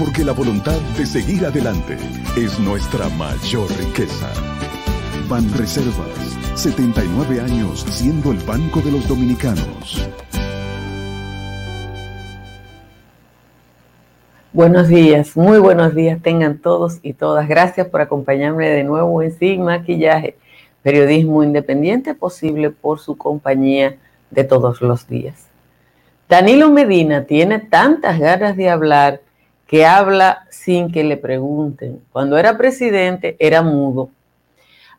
porque la voluntad de seguir adelante es nuestra mayor riqueza. Ban Reservas, 79 años siendo el Banco de los Dominicanos. Buenos días, muy buenos días tengan todos y todas. Gracias por acompañarme de nuevo en Sin Maquillaje, periodismo independiente posible por su compañía de todos los días. Danilo Medina tiene tantas ganas de hablar que habla sin que le pregunten. Cuando era presidente era mudo.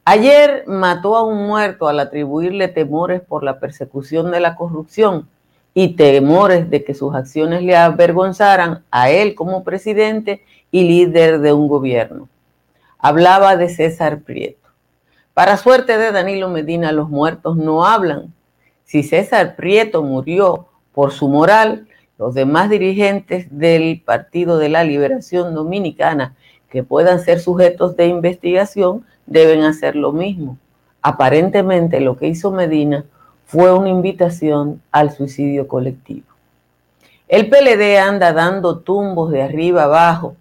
Ayer mató a un muerto al atribuirle temores por la persecución de la corrupción y temores de que sus acciones le avergonzaran a él como presidente y líder de un gobierno. Hablaba de César Prieto. Para suerte de Danilo Medina, los muertos no hablan. Si César Prieto murió por su moral, los demás dirigentes del Partido de la Liberación Dominicana que puedan ser sujetos de investigación deben hacer lo mismo. Aparentemente lo que hizo Medina fue una invitación al suicidio colectivo. El PLD anda dando tumbos de arriba abajo.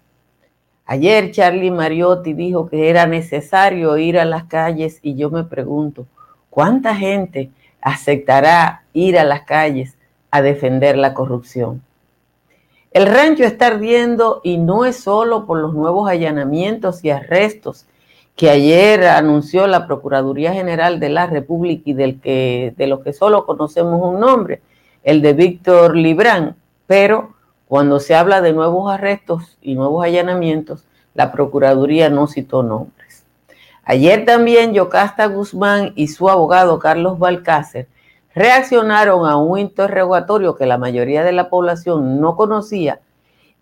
Ayer Charlie Mariotti dijo que era necesario ir a las calles y yo me pregunto, ¿cuánta gente aceptará ir a las calles a defender la corrupción. El rancho está ardiendo y no es solo por los nuevos allanamientos y arrestos que ayer anunció la Procuraduría General de la República y del que, de los que solo conocemos un nombre, el de Víctor Librán, pero cuando se habla de nuevos arrestos y nuevos allanamientos, la Procuraduría no citó nombres. Ayer también Yocasta Guzmán y su abogado Carlos Balcácer reaccionaron a un interrogatorio que la mayoría de la población no conocía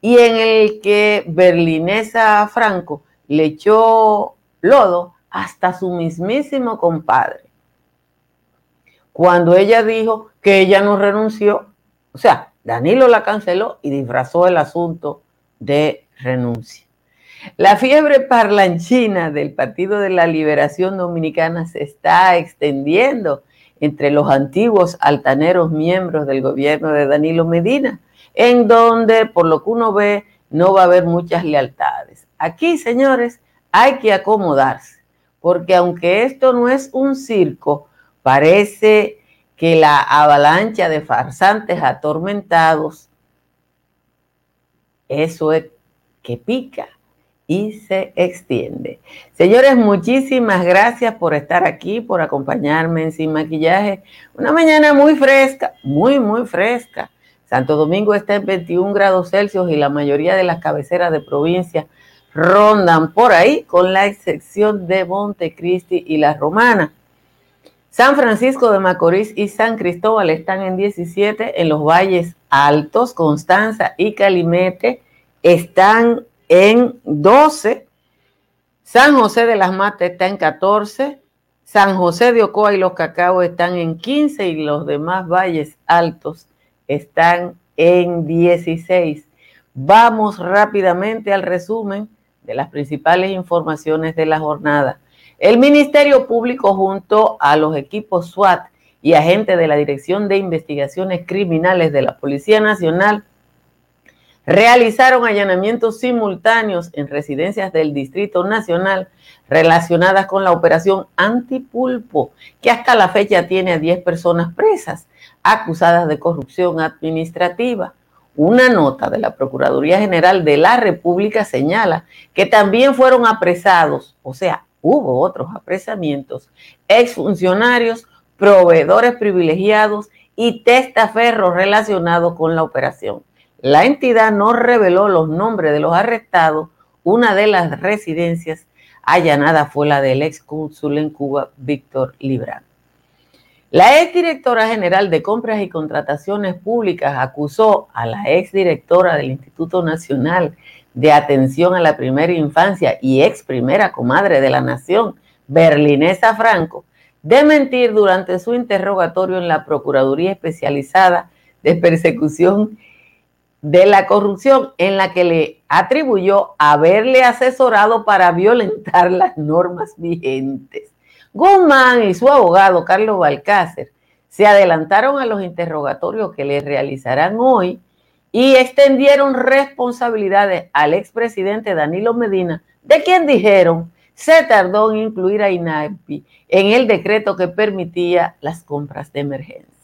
y en el que Berlinesa Franco le echó lodo hasta su mismísimo compadre. Cuando ella dijo que ella no renunció, o sea, Danilo la canceló y disfrazó el asunto de renuncia. La fiebre parlanchina del Partido de la Liberación Dominicana se está extendiendo entre los antiguos altaneros miembros del gobierno de Danilo Medina, en donde, por lo que uno ve, no va a haber muchas lealtades. Aquí, señores, hay que acomodarse, porque aunque esto no es un circo, parece que la avalancha de farsantes atormentados, eso es que pica y se extiende. Señores, muchísimas gracias por estar aquí, por acompañarme en Sin Maquillaje. Una mañana muy fresca, muy, muy fresca. Santo Domingo está en 21 grados Celsius y la mayoría de las cabeceras de provincia rondan por ahí, con la excepción de Montecristi y La Romana. San Francisco de Macorís y San Cristóbal están en 17, en los valles altos, Constanza y Calimete están en 12, San José de las Matas está en 14, San José de Ocoa y los Cacao están en 15 y los demás valles altos están en 16. Vamos rápidamente al resumen de las principales informaciones de la jornada. El Ministerio Público junto a los equipos SWAT y agentes de la Dirección de Investigaciones Criminales de la Policía Nacional realizaron allanamientos simultáneos en residencias del Distrito Nacional relacionadas con la operación Antipulpo, que hasta la fecha tiene a 10 personas presas acusadas de corrupción administrativa. Una nota de la Procuraduría General de la República señala que también fueron apresados, o sea, hubo otros apresamientos, exfuncionarios, proveedores privilegiados y testaferros relacionados con la operación. La entidad no reveló los nombres de los arrestados. Una de las residencias allanadas fue la del ex cónsul en Cuba, Víctor Librán. La ex directora general de Compras y Contrataciones Públicas acusó a la ex directora del Instituto Nacional de Atención a la Primera Infancia y ex primera comadre de la Nación, Berlinesa Franco, de mentir durante su interrogatorio en la Procuraduría Especializada de Persecución de la Corrupción, en la que le atribuyó haberle asesorado para violentar las normas vigentes. Guzmán y su abogado Carlos Balcácer se adelantaron a los interrogatorios que le realizarán hoy y extendieron responsabilidades al expresidente Danilo Medina, de quien dijeron se tardó en incluir a INAPI en el decreto que permitía las compras de emergencia.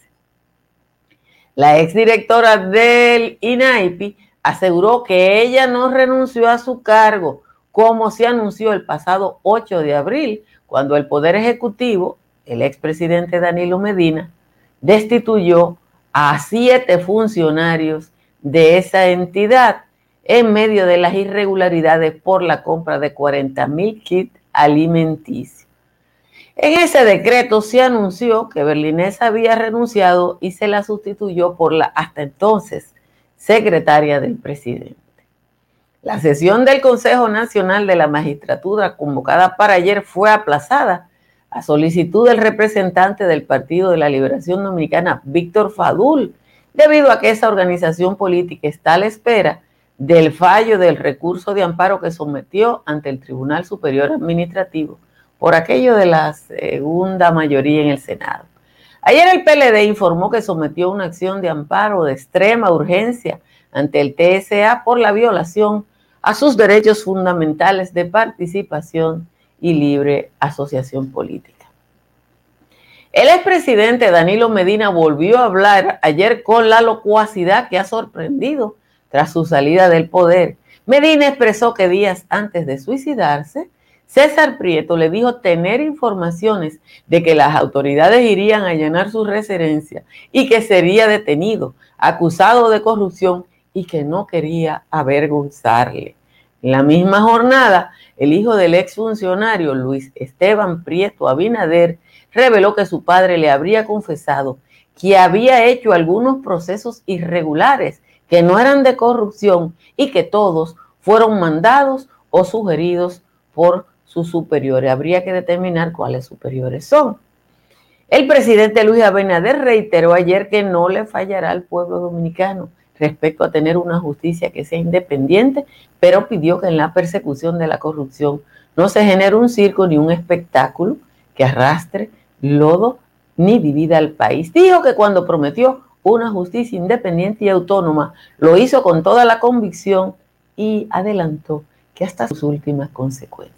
La exdirectora del INAIPI aseguró que ella no renunció a su cargo, como se anunció el pasado 8 de abril, cuando el Poder Ejecutivo, el expresidente Danilo Medina, destituyó a siete funcionarios de esa entidad en medio de las irregularidades por la compra de 40 mil kits alimenticios. En ese decreto se anunció que Berlinés había renunciado y se la sustituyó por la hasta entonces secretaria del presidente. La sesión del Consejo Nacional de la Magistratura convocada para ayer fue aplazada a solicitud del representante del Partido de la Liberación Dominicana, Víctor Fadul, debido a que esa organización política está a la espera del fallo del recurso de amparo que sometió ante el Tribunal Superior Administrativo por aquello de la segunda mayoría en el Senado. Ayer el PLD informó que sometió una acción de amparo de extrema urgencia ante el TSA por la violación a sus derechos fundamentales de participación y libre asociación política. El expresidente Danilo Medina volvió a hablar ayer con la locuacidad que ha sorprendido tras su salida del poder. Medina expresó que días antes de suicidarse, César Prieto le dijo tener informaciones de que las autoridades irían a llenar su residencia y que sería detenido, acusado de corrupción y que no quería avergonzarle. En la misma jornada, el hijo del exfuncionario Luis Esteban Prieto Abinader reveló que su padre le habría confesado que había hecho algunos procesos irregulares que no eran de corrupción y que todos fueron mandados o sugeridos por superiores. Habría que determinar cuáles superiores son. El presidente Luis Abinader reiteró ayer que no le fallará al pueblo dominicano respecto a tener una justicia que sea independiente, pero pidió que en la persecución de la corrupción no se genere un circo ni un espectáculo que arrastre lodo ni divida al país. Dijo que cuando prometió una justicia independiente y autónoma, lo hizo con toda la convicción y adelantó que hasta sus últimas consecuencias.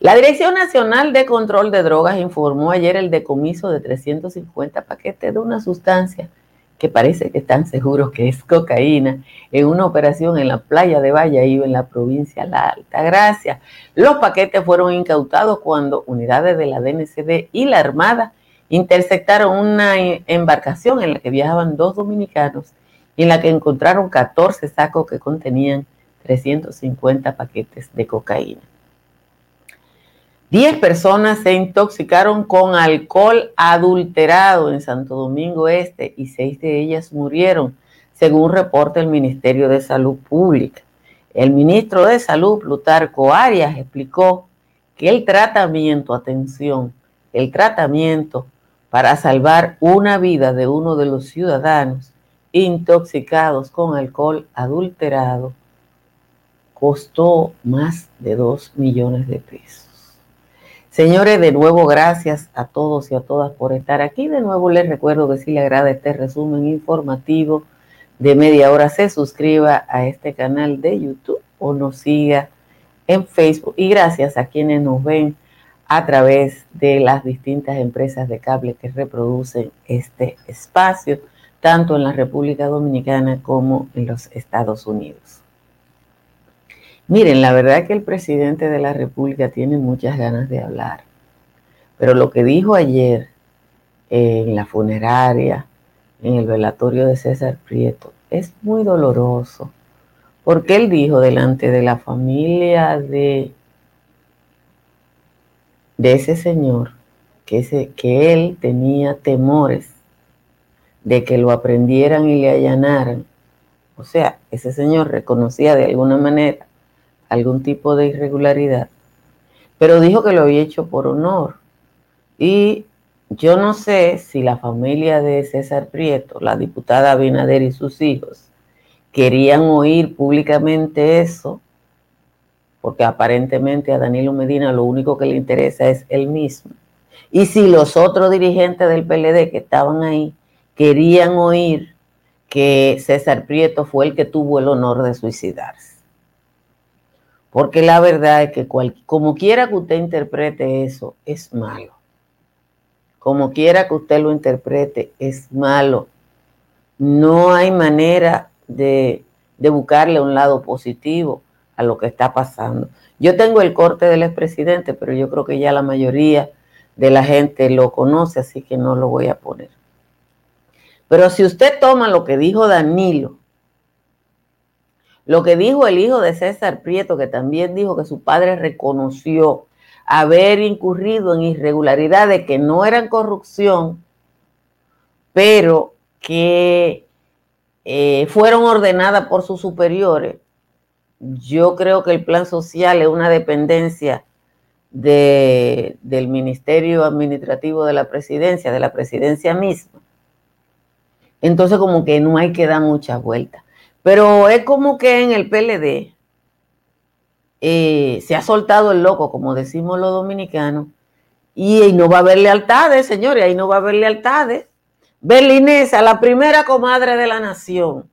La Dirección Nacional de Control de Drogas informó ayer el decomiso de 350 paquetes de una sustancia que parece que están seguros que es cocaína, en una operación en la playa de Valladolid, en la provincia de La Alta Gracia. Los paquetes fueron incautados cuando unidades de la DNCD y la Armada interceptaron una embarcación en la que viajaban dos dominicanos y en la que encontraron 14 sacos que contenían 350 paquetes de cocaína. Diez personas se intoxicaron con alcohol adulterado en Santo Domingo Este y seis de ellas murieron, según reporta el Ministerio de Salud Pública. El ministro de Salud, Plutarco Arias, explicó que el tratamiento, atención, el tratamiento para salvar una vida de uno de los ciudadanos intoxicados con alcohol adulterado costó más de dos millones de pesos. Señores, de nuevo gracias a todos y a todas por estar aquí. De nuevo les recuerdo que si le agrada este resumen informativo de media hora, se suscriba a este canal de YouTube o nos siga en Facebook. Y gracias a quienes nos ven a través de las distintas empresas de cable que reproducen este espacio, tanto en la República Dominicana como en los Estados Unidos. Miren, la verdad que el presidente de la República tiene muchas ganas de hablar, pero lo que dijo ayer en la funeraria, en el velatorio de César Prieto, es muy doloroso, porque él dijo delante de la familia de, de ese señor que, ese, que él tenía temores de que lo aprendieran y le allanaran. O sea, ese señor reconocía de alguna manera algún tipo de irregularidad, pero dijo que lo había hecho por honor. Y yo no sé si la familia de César Prieto, la diputada Abinader y sus hijos, querían oír públicamente eso, porque aparentemente a Danilo Medina lo único que le interesa es él mismo. Y si los otros dirigentes del PLD que estaban ahí querían oír que César Prieto fue el que tuvo el honor de suicidarse. Porque la verdad es que como quiera que usted interprete eso, es malo. Como quiera que usted lo interprete, es malo. No hay manera de, de buscarle un lado positivo a lo que está pasando. Yo tengo el corte del expresidente, pero yo creo que ya la mayoría de la gente lo conoce, así que no lo voy a poner. Pero si usted toma lo que dijo Danilo, lo que dijo el hijo de César Prieto, que también dijo que su padre reconoció haber incurrido en irregularidades que no eran corrupción, pero que eh, fueron ordenadas por sus superiores. Yo creo que el plan social es una dependencia de, del Ministerio Administrativo de la Presidencia, de la Presidencia misma. Entonces como que no hay que dar muchas vueltas. Pero es como que en el PLD eh, se ha soltado el loco, como decimos los dominicanos, y, ahí no va a haber lealtades, señores, ahí no va a haber lealtades. Berlinesa, la primera comadre de la nación.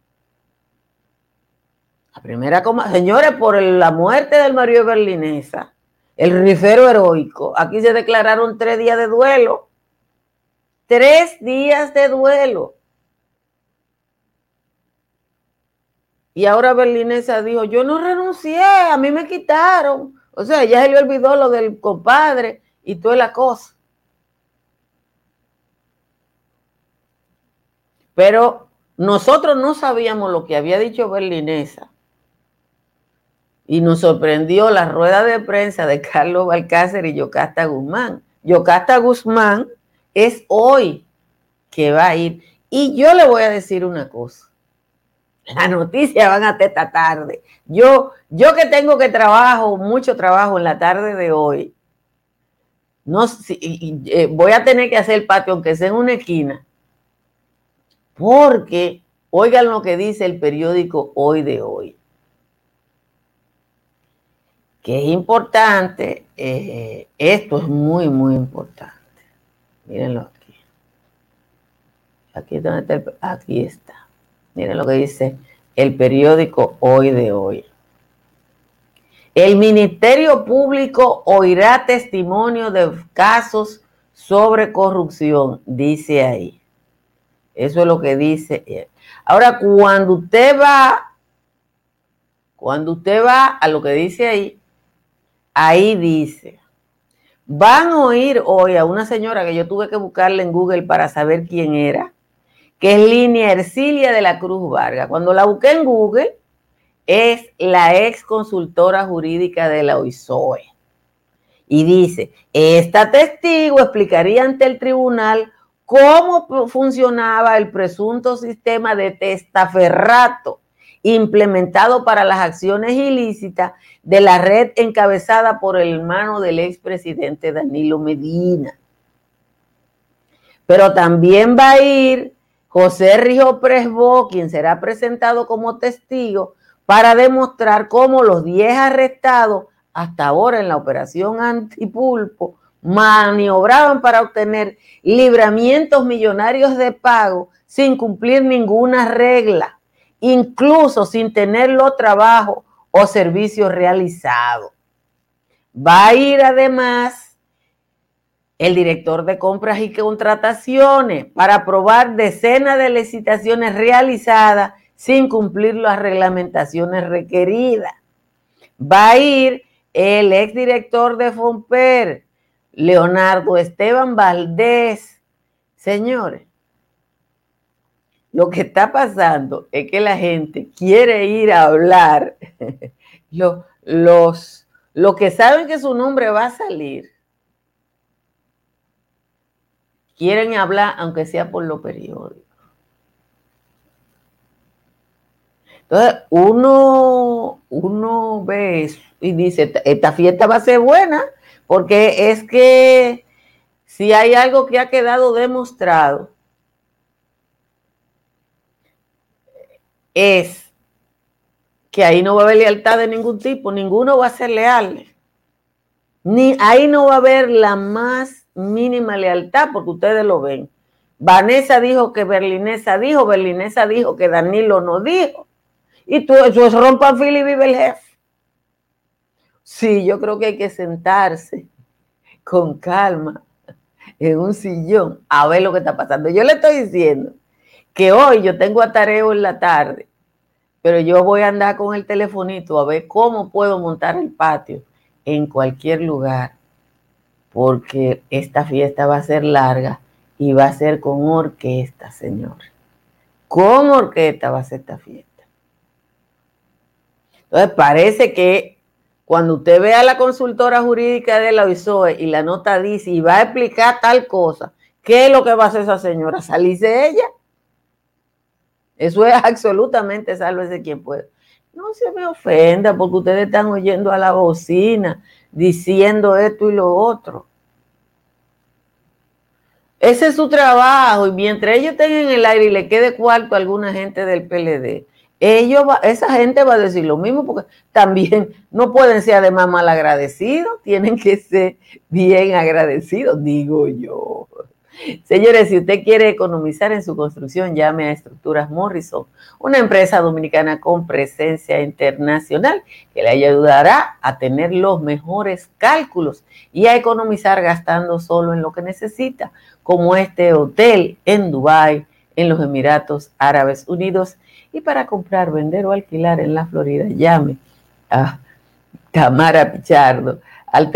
La primera comadre, señores, por la muerte del Mario Berlinesa, el rifero heroico, aquí se declararon tres días de duelo. Tres días de duelo. Y ahora Berlinesa dijo, yo no renuncié, a mí me quitaron. O sea, ya se le olvidó lo del compadre y toda la cosa. Pero nosotros no sabíamos lo que había dicho Berlinesa. Y nos sorprendió la rueda de prensa de Carlos Balcácer y Yocasta Guzmán. Yocasta Guzmán es hoy que va a ir. Y yo le voy a decir una cosa la noticia van a esta tarde. Yo, yo que tengo que trabajo, mucho trabajo en la tarde de hoy, no, eh, voy a tener que hacer el patio, aunque sea en una esquina, porque oigan lo que dice el periódico Hoy de Hoy, que es importante, eh, esto es muy, muy importante. Mírenlo aquí. Aquí, donde está aquí está. Miren lo que dice el periódico Hoy de Hoy. El Ministerio Público oirá testimonio de casos sobre corrupción, dice ahí. Eso es lo que dice. Ahora, cuando usted va, cuando usted va a lo que dice ahí, ahí dice, van a oír hoy a una señora que yo tuve que buscarle en Google para saber quién era, que es Línea Ercilia de la Cruz Vargas. Cuando la busqué en Google, es la ex consultora jurídica de la OISOE. Y dice, esta testigo explicaría ante el tribunal cómo funcionaba el presunto sistema de testaferrato implementado para las acciones ilícitas de la red encabezada por el hermano del expresidente Danilo Medina. Pero también va a ir José Rijo Presbo, quien será presentado como testigo para demostrar cómo los 10 arrestados hasta ahora en la operación antipulpo maniobraban para obtener libramientos millonarios de pago sin cumplir ninguna regla, incluso sin tener los trabajos o servicios realizados. Va a ir además el director de compras y contrataciones para aprobar decenas de licitaciones realizadas sin cumplir las reglamentaciones requeridas. Va a ir el exdirector de FOMPER, Leonardo Esteban Valdés. Señores, Lo que está pasando es que la gente quiere ir a hablar, los, los, que saben que su nombre va a salir, quieren hablar aunque sea por los periódicos. Entonces, uno, uno ve y dice, esta fiesta va a ser buena, porque es que si hay algo que ha quedado demostrado, es que ahí no va a haber lealtad de ningún tipo, ninguno va a ser leal. Ni, ahí no va a haber la más mínima lealtad, porque ustedes lo ven. Vanessa dijo que Berlinesa dijo, Berlinesa dijo que Danilo no dijo. Y tú, es rompan fila y vive el jefe. Sí, yo creo que hay que sentarse con calma en un sillón a ver lo que está pasando. Yo le estoy diciendo que hoy yo tengo atareo en la tarde, pero yo voy a andar con el telefonito a ver cómo puedo montar el patio en cualquier lugar, porque esta fiesta va a ser larga y va a ser con orquesta, señor. Con orquesta va a ser esta fiesta. Entonces parece que cuando usted ve a la consultora jurídica de la OISOE y la nota dice y va a explicar tal cosa, ¿qué es lo que va a hacer esa señora? ¿Salirse ella? Eso es absolutamente sálvese quien puede. No se me ofenda porque ustedes están oyendo a la bocina diciendo esto y lo otro. Ese es su trabajo y mientras ellos estén en el aire y le quede cuarto a alguna gente del PLD, ellos esa gente va a decir lo mismo porque también no pueden ser además mal agradecidos, tienen que ser bien agradecidos, digo yo. Señores, si usted quiere economizar en su construcción, llame a Estructuras Morrison, una empresa dominicana con presencia internacional que le ayudará a tener los mejores cálculos y a economizar gastando solo en lo que necesita, como este hotel en Dubái, en los Emiratos Árabes Unidos. Y para comprar, vender o alquilar en la Florida, llame a Tamara Pichardo al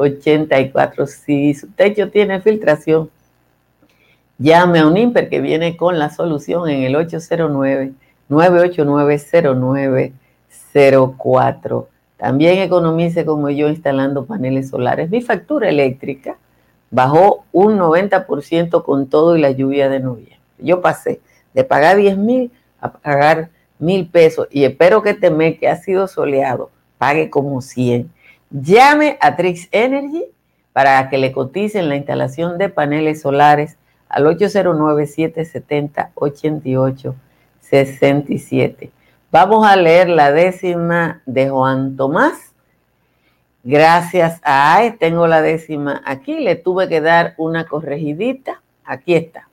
305-244-1584. Si su techo tiene filtración, llame a un IMPER que viene con la solución en el 809-989-0904. También economice como yo instalando paneles solares. Mi factura eléctrica bajó un 90% con todo y la lluvia de noviembre. Yo pasé de pagar 10 mil a pagar mil pesos y espero que este mes que ha sido soleado pague como 100. Llame a Trix Energy para que le coticen la instalación de paneles solares al 809-770-8867. Vamos a leer la décima de Juan Tomás. Gracias a AE tengo la décima aquí. Le tuve que dar una corregidita. Aquí está.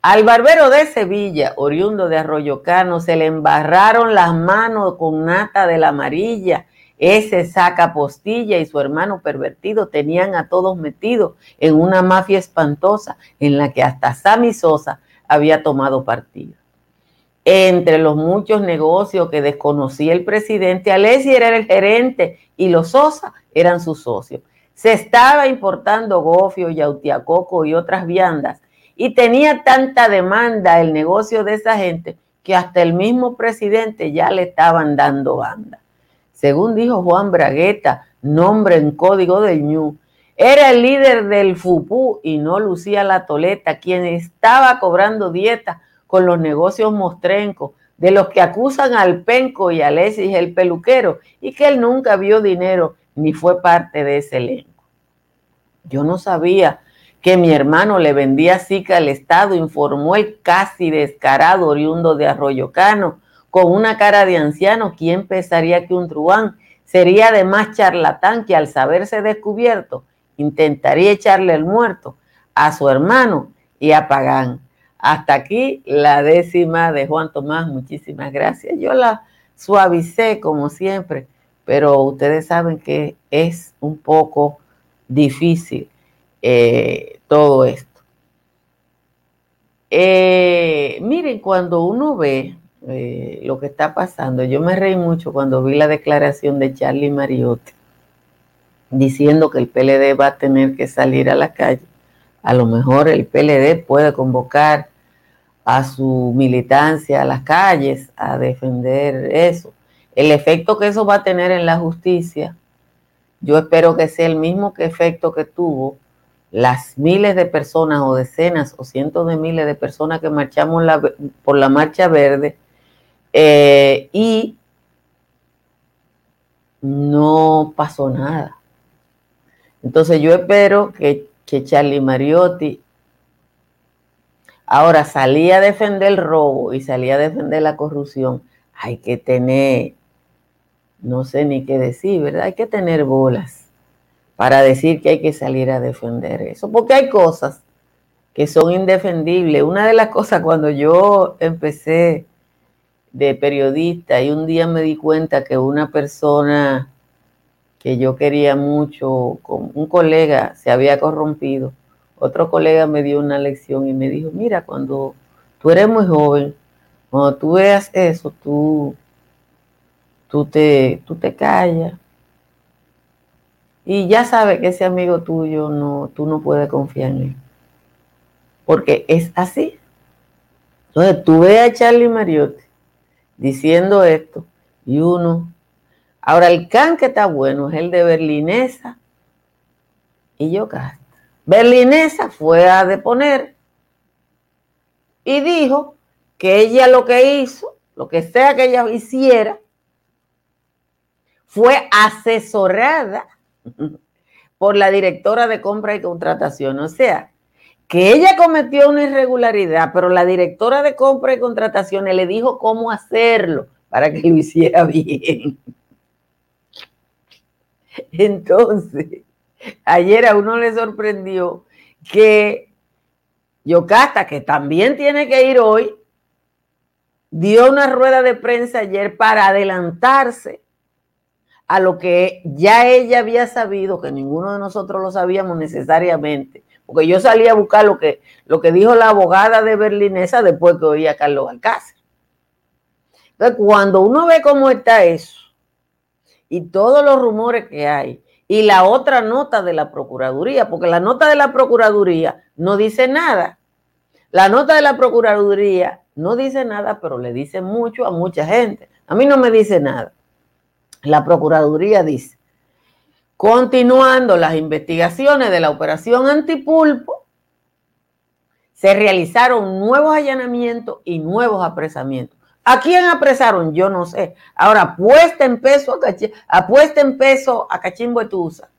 Al barbero de Sevilla, oriundo de Arroyo Cano, se le embarraron las manos con nata de la amarilla. Ese saca postilla y su hermano pervertido tenían a todos metidos en una mafia espantosa en la que hasta Sammy Sosa había tomado partido. Entre los muchos negocios que desconocía el presidente, Alessi era el gerente y los Sosa eran sus socios. Se estaba importando gofio, yautiacoco y otras viandas y tenía tanta demanda el negocio de esa gente que hasta el mismo presidente ya le estaban dando banda. Según dijo Juan Bragueta, nombre en código del ñu, era el líder del FUPU y no Lucía La Toleta, quien estaba cobrando dieta con los negocios mostrencos, de los que acusan al Penco y a Alexis el peluquero, y que él nunca vio dinero ni fue parte de ese elenco. Yo no sabía que mi hermano le vendía Zika al Estado, informó el casi descarado oriundo de Arroyo Cano, con una cara de anciano, ¿quién pensaría que un truán sería de más charlatán que al saberse descubierto intentaría echarle el muerto a su hermano y a Pagán? Hasta aquí la décima de Juan Tomás, muchísimas gracias. Yo la suavicé como siempre, pero ustedes saben que es un poco difícil eh, todo esto. Eh, miren, cuando uno ve eh, lo que está pasando, yo me reí mucho cuando vi la declaración de Charlie Mariotti diciendo que el PLD va a tener que salir a la calle a lo mejor el PLD puede convocar a su militancia a las calles a defender eso. El efecto que eso va a tener en la justicia, yo espero que sea el mismo que efecto que tuvo las miles de personas o decenas o cientos de miles de personas que marchamos por la marcha verde eh, y no pasó nada. Entonces yo espero que, que Charlie Mariotti ahora salía a defender el robo y salía a defender la corrupción. Hay que tener, no sé ni qué decir, ¿verdad? Hay que tener bolas para decir que hay que salir a defender eso, porque hay cosas que son indefendibles. Una de las cosas cuando yo empecé de periodista y un día me di cuenta que una persona que yo quería mucho, un colega se había corrompido. Otro colega me dio una lección y me dijo, mira, cuando tú eres muy joven, cuando tú veas eso, tú, tú, te, tú te callas. Y ya sabes que ese amigo tuyo, no, tú no puedes confiar en él. Porque es así. Entonces tú ves a Charlie Mariotti diciendo esto y uno Ahora, el can que está bueno es el de Berlinesa y Yocasta. Berlinesa fue a deponer y dijo que ella lo que hizo, lo que sea que ella hiciera, fue asesorada por la directora de compra y contratación. O sea, que ella cometió una irregularidad, pero la directora de compra y contratación le dijo cómo hacerlo para que lo hiciera bien. Entonces, ayer a uno le sorprendió que Yocasta, que también tiene que ir hoy, dio una rueda de prensa ayer para adelantarse a lo que ya ella había sabido, que ninguno de nosotros lo sabíamos necesariamente, porque yo salí a buscar lo que, lo que dijo la abogada de Berlinesa después que oía a Carlos Alcácer. Entonces, cuando uno ve cómo está eso, y todos los rumores que hay. Y la otra nota de la Procuraduría, porque la nota de la Procuraduría no dice nada. La nota de la Procuraduría no dice nada, pero le dice mucho a mucha gente. A mí no me dice nada. La Procuraduría dice, continuando las investigaciones de la operación antipulpo, se realizaron nuevos allanamientos y nuevos apresamientos. ¿A quién apresaron? Yo no sé. Ahora, apuesta en peso a, apuesta en a Cachimbo Etusa.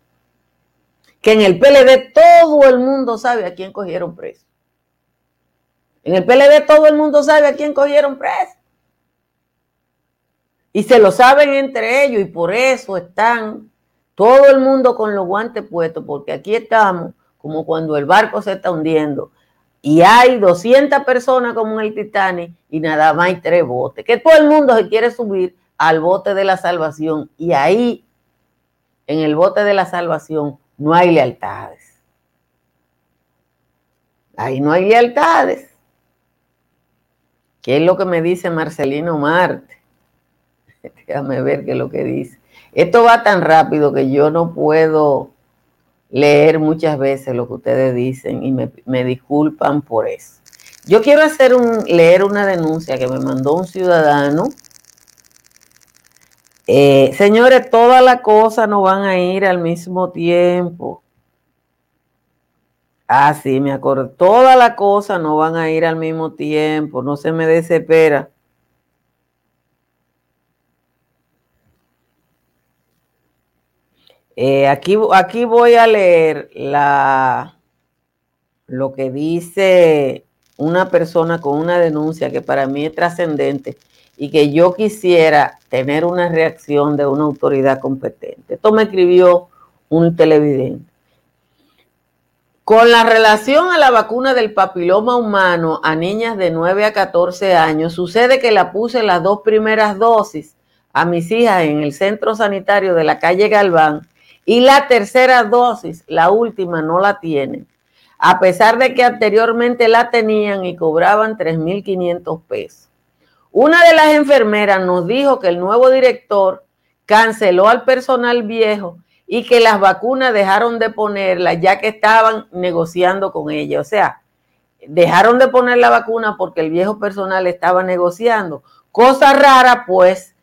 Que en el PLD todo el mundo sabe a quién cogieron preso. En el PLD todo el mundo sabe a quién cogieron preso. Y se lo saben entre ellos y por eso están todo el mundo con los guantes puestos, porque aquí estamos como cuando el barco se está hundiendo y hay 200 personas como en el Titanic y nada más hay tres botes, que todo el mundo se quiere subir al bote de la salvación y ahí, en el bote de la salvación, no hay lealtades. Ahí no hay lealtades. ¿Qué es lo que me dice Marcelino Marte? Déjame ver qué es lo que dice. Esto va tan rápido que yo no puedo leer muchas veces lo que ustedes dicen y me, disculpan por eso. Yo quiero hacer un, leer una denuncia que me mandó un ciudadano. Eh, señores, todas las cosas no van a ir al mismo tiempo. Ah, sí, me acuerdo. Todas las cosas no van a ir al mismo tiempo. No se me desespera. Eh, aquí, aquí voy a leer la, lo que dice una persona con una denuncia que para mí es trascendente y que yo quisiera tener una reacción de una autoridad competente. Esto me escribió un televidente. Con la relación a la vacuna del papiloma humano a niñas de 9 a 14 años, sucede que la puse las dos primeras dosis a mis hijas en el centro sanitario de la calle Galván y la tercera dosis, la última, no la tienen, a pesar de que anteriormente la tenían y cobraban 3.500 pesos. Una de las enfermeras nos dijo que el nuevo director canceló al personal viejo y que las vacunas dejaron de ponerlas ya que estaban negociando con ella. O sea, dejaron de poner la vacuna porque el viejo personal estaba negociando. Cosa rara, pues,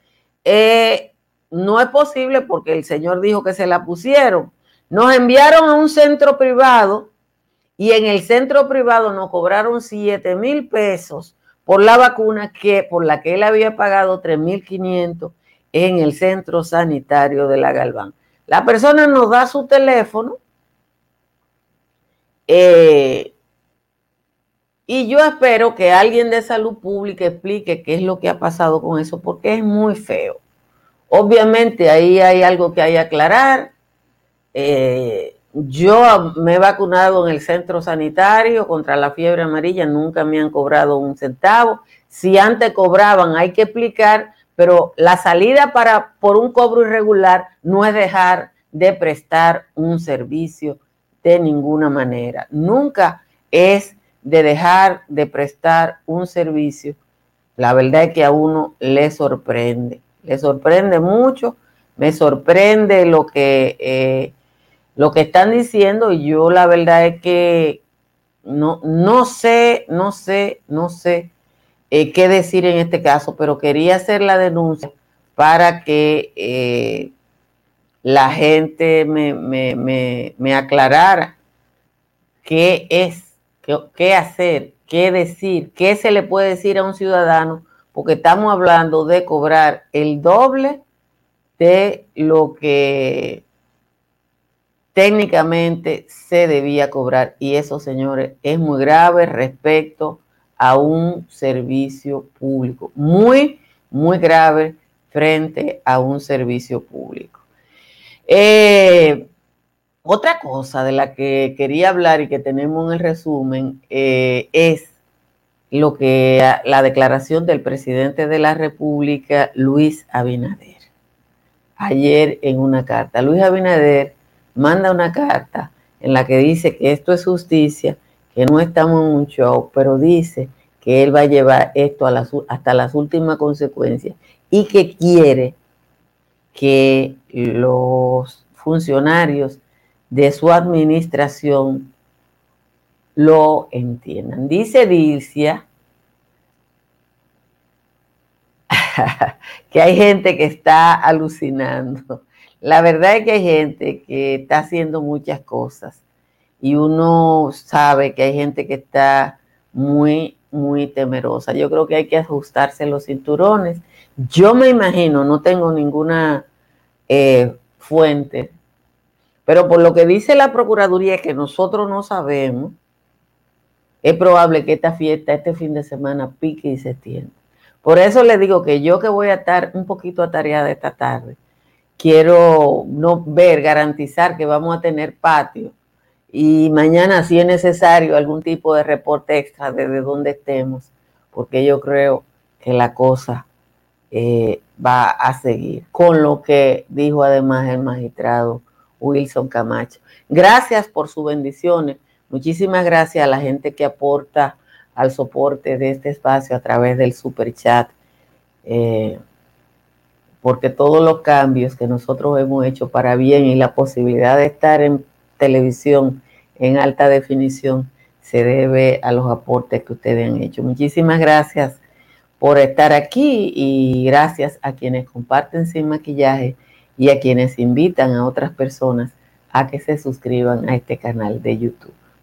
eh, no es posible porque el señor dijo que se la pusieron. Nos enviaron a un centro privado y en el centro privado nos cobraron 7 mil pesos por la vacuna que, por la que él había pagado 3 mil 500 en el centro sanitario de la Galván. La persona nos da su teléfono eh, y yo espero que alguien de salud pública explique qué es lo que ha pasado con eso, porque es muy feo. Obviamente ahí hay algo que hay que aclarar. Eh, yo me he vacunado en el centro sanitario contra la fiebre amarilla, nunca me han cobrado un centavo. Si antes cobraban, hay que explicar, pero la salida para por un cobro irregular no es dejar de prestar un servicio de ninguna manera. Nunca es de dejar de prestar un servicio. La verdad es que a uno le sorprende, le sorprende mucho, me sorprende lo que eh, lo que están diciendo y yo la verdad es que no, no sé, no sé, no sé eh, qué decir en este caso, pero quería hacer la denuncia para que eh, la gente me, aclarara qué es, qué, qué hacer, qué decir, qué se le puede decir a un ciudadano, porque estamos hablando de cobrar el doble de lo que técnicamente se debía cobrar. Y eso, señores, es muy grave respecto a un servicio público. Muy, muy grave frente a un servicio público. Eh, otra cosa de la que quería hablar y que tenemos en el resumen eh, es lo que la declaración del presidente de la República, Luis Abinader, ayer en una carta. Luis Abinader manda una carta en la que dice que esto es justicia, que no estamos en un show, pero dice que él va a llevar esto hasta las últimas consecuencias y que quiere que los funcionarios de su administración lo entiendan. Dice Dilcia que hay gente que está alucinando la verdad es que hay gente que está haciendo muchas cosas y uno sabe que hay gente que está muy, muy temerosa. Yo creo que hay que ajustarse los cinturones. Yo me imagino, no tengo ninguna eh, fuente, pero por lo que dice la Procuraduría que nosotros no sabemos, es probable que esta fiesta, este fin de semana, pique y se extienda. Por eso le digo que yo que voy a estar un poquito atareada esta tarde, quiero no ver, garantizar que vamos a tener patio y mañana si es necesario algún tipo de reporte extra desde donde estemos, porque yo creo que la cosa eh, va a seguir, con lo que dijo además el magistrado Wilson Camacho. Gracias por sus bendiciones. Muchísimas gracias a la gente que aporta al soporte de este espacio a través del super chat. Eh, porque todos los cambios que nosotros hemos hecho para bien y la posibilidad de estar en televisión en alta definición se debe a los aportes que ustedes han hecho. Muchísimas gracias por estar aquí y gracias a quienes comparten sin maquillaje y a quienes invitan a otras personas a que se suscriban a este canal de YouTube.